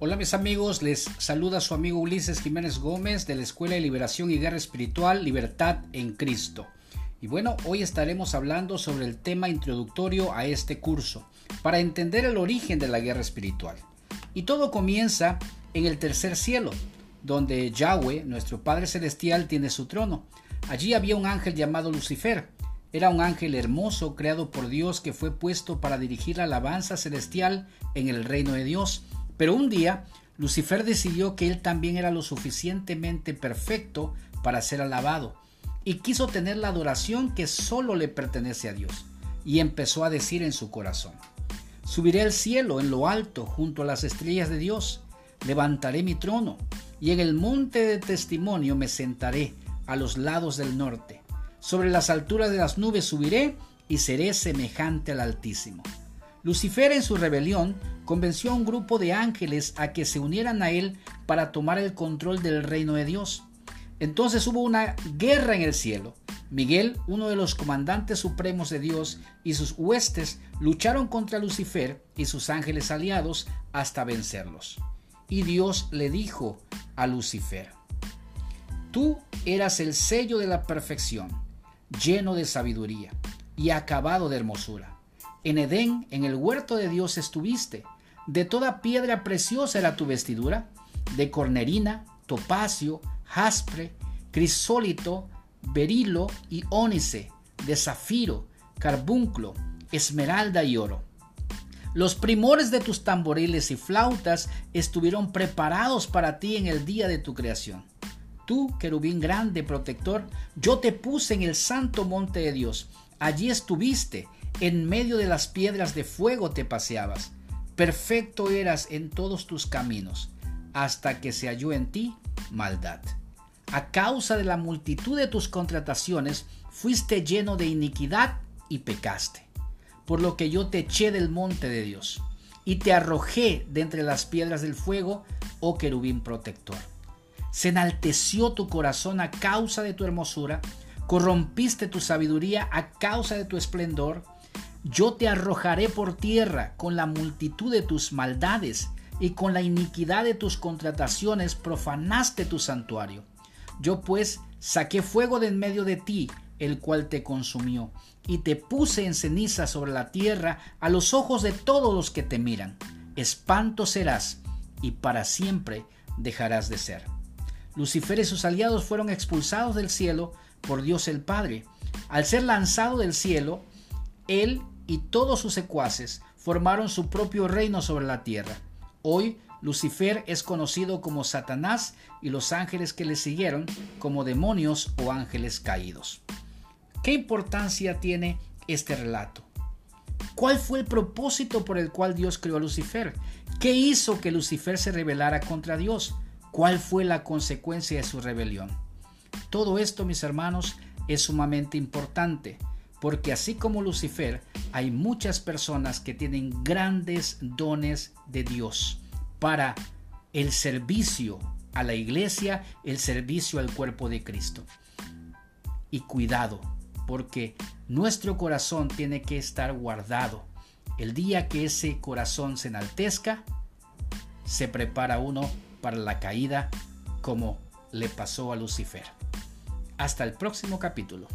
Hola mis amigos, les saluda su amigo Ulises Jiménez Gómez de la Escuela de Liberación y Guerra Espiritual Libertad en Cristo. Y bueno, hoy estaremos hablando sobre el tema introductorio a este curso, para entender el origen de la guerra espiritual. Y todo comienza en el tercer cielo, donde Yahweh, nuestro Padre Celestial, tiene su trono. Allí había un ángel llamado Lucifer. Era un ángel hermoso creado por Dios que fue puesto para dirigir la alabanza celestial en el reino de Dios pero un día, Lucifer decidió que él también era lo suficientemente perfecto para ser alabado y quiso tener la adoración que solo le pertenece a Dios. Y empezó a decir en su corazón, Subiré al cielo en lo alto junto a las estrellas de Dios, levantaré mi trono y en el monte de testimonio me sentaré a los lados del norte. Sobre las alturas de las nubes subiré y seré semejante al Altísimo. Lucifer en su rebelión convenció a un grupo de ángeles a que se unieran a él para tomar el control del reino de Dios. Entonces hubo una guerra en el cielo. Miguel, uno de los comandantes supremos de Dios, y sus huestes lucharon contra Lucifer y sus ángeles aliados hasta vencerlos. Y Dios le dijo a Lucifer, Tú eras el sello de la perfección, lleno de sabiduría y acabado de hermosura. En Edén, en el huerto de Dios estuviste. De toda piedra preciosa era tu vestidura, de cornerina, topacio, jaspre, crisólito, berilo y ónice, de zafiro, carbunclo, esmeralda y oro. Los primores de tus tamboriles y flautas estuvieron preparados para ti en el día de tu creación. Tú, querubín grande, protector, yo te puse en el santo monte de Dios. Allí estuviste en medio de las piedras de fuego te paseabas. Perfecto eras en todos tus caminos, hasta que se halló en ti maldad. A causa de la multitud de tus contrataciones, fuiste lleno de iniquidad y pecaste. Por lo que yo te eché del monte de Dios y te arrojé de entre las piedras del fuego, oh querubín protector. Se enalteció tu corazón a causa de tu hermosura, corrompiste tu sabiduría a causa de tu esplendor, yo te arrojaré por tierra con la multitud de tus maldades y con la iniquidad de tus contrataciones profanaste tu santuario. Yo pues saqué fuego de en medio de ti, el cual te consumió, y te puse en ceniza sobre la tierra a los ojos de todos los que te miran. Espanto serás, y para siempre dejarás de ser. Lucifer y sus aliados fueron expulsados del cielo por Dios el Padre. Al ser lanzado del cielo, él y todos sus secuaces formaron su propio reino sobre la tierra. Hoy Lucifer es conocido como Satanás y los ángeles que le siguieron como demonios o ángeles caídos. ¿Qué importancia tiene este relato? ¿Cuál fue el propósito por el cual Dios creó a Lucifer? ¿Qué hizo que Lucifer se rebelara contra Dios? ¿Cuál fue la consecuencia de su rebelión? Todo esto, mis hermanos, es sumamente importante porque así como Lucifer, hay muchas personas que tienen grandes dones de Dios para el servicio a la iglesia, el servicio al cuerpo de Cristo. Y cuidado, porque nuestro corazón tiene que estar guardado. El día que ese corazón se enaltezca, se prepara uno para la caída como le pasó a Lucifer. Hasta el próximo capítulo.